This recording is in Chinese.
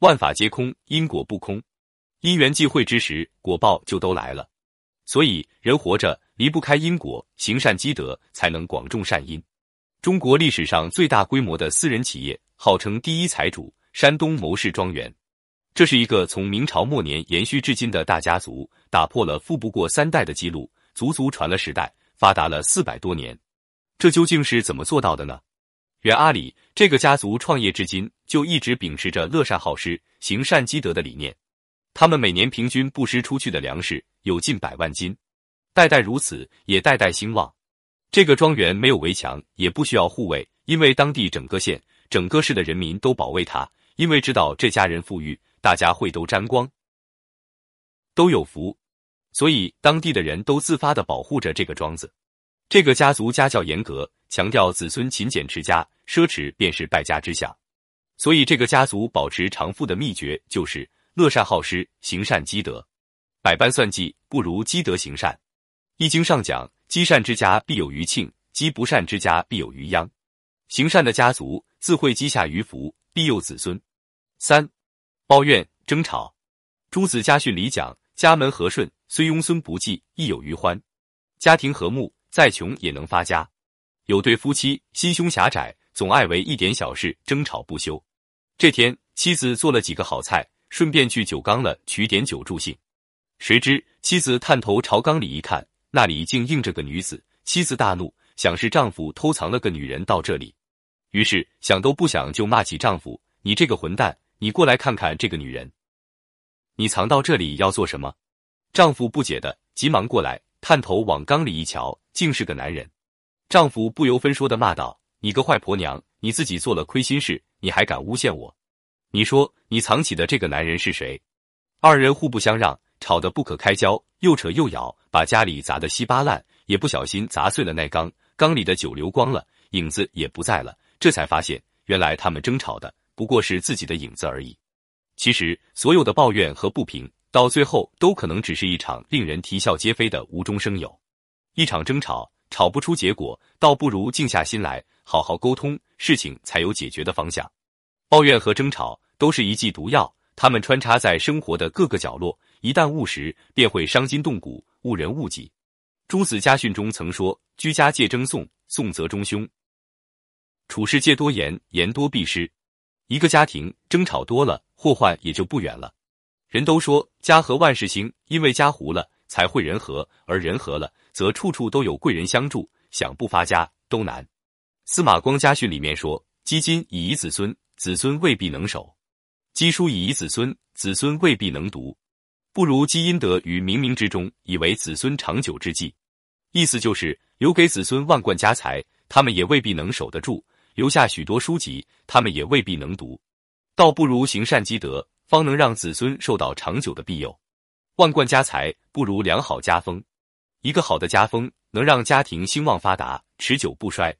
万法皆空，因果不空。因缘际会之时，果报就都来了。所以人活着离不开因果，行善积德才能广种善因。中国历史上最大规模的私人企业，号称第一财主——山东牟氏庄园。这是一个从明朝末年延续至今的大家族，打破了富不过三代的记录，足足传了十代，发达了四百多年。这究竟是怎么做到的呢？原阿里这个家族创业至今，就一直秉持着乐善好施、行善积德的理念。他们每年平均布施出去的粮食有近百万斤，代代如此，也代代兴旺。这个庄园没有围墙，也不需要护卫，因为当地整个县、整个市的人民都保卫他，因为知道这家人富裕，大家会都沾光，都有福，所以当地的人都自发的保护着这个庄子。这个家族家教严格，强调子孙勤俭持家，奢侈便是败家之相。所以，这个家族保持长富的秘诀就是乐善好施，行善积德。百般算计，不如积德行善。易经上讲：积善之家必有余庆，积不善之家必有余殃。行善的家族自会积下余福，庇佑子孙。三抱怨争吵，朱子家训里讲：家门和顺，虽庸孙不济，亦有余欢。家庭和睦。再穷也能发家。有对夫妻心胸狭窄，总爱为一点小事争吵不休。这天，妻子做了几个好菜，顺便去酒缸了取点酒助兴。谁知妻子探头朝缸里一看，那里竟映着个女子。妻子大怒，想是丈夫偷藏了个女人到这里，于是想都不想就骂起丈夫：“你这个混蛋，你过来看看这个女人，你藏到这里要做什么？”丈夫不解的急忙过来。探头往缸里一瞧，竟是个男人。丈夫不由分说的骂道：“你个坏婆娘，你自己做了亏心事，你还敢诬陷我？你说你藏起的这个男人是谁？”二人互不相让，吵得不可开交，又扯又咬，把家里砸得稀巴烂，也不小心砸碎了那缸，缸里的酒流光了，影子也不在了。这才发现，原来他们争吵的不过是自己的影子而已。其实，所有的抱怨和不平。到最后，都可能只是一场令人啼笑皆非的无中生有。一场争吵，吵不出结果，倒不如静下心来，好好沟通，事情才有解决的方向。抱怨和争吵都是一剂毒药，它们穿插在生活的各个角落，一旦误食，便会伤筋动骨，误人误己。朱子家训中曾说：“居家戒争讼，讼则中凶；处事戒多言，言多必失。”一个家庭争吵多了，祸患也就不远了。人都说家和万事兴，因为家糊了才会人和，而人和了则处处都有贵人相助，想不发家都难。司马光家训里面说：“积金以遗子孙，子孙未必能守；积书以遗子孙，子孙未必能读。不如积阴德于冥冥之中，以为子孙长久之计。”意思就是留给子孙万贯家财，他们也未必能守得住；留下许多书籍，他们也未必能读。倒不如行善积德。方能让子孙受到长久的庇佑，万贯家财不如良好家风。一个好的家风能让家庭兴旺发达、持久不衰。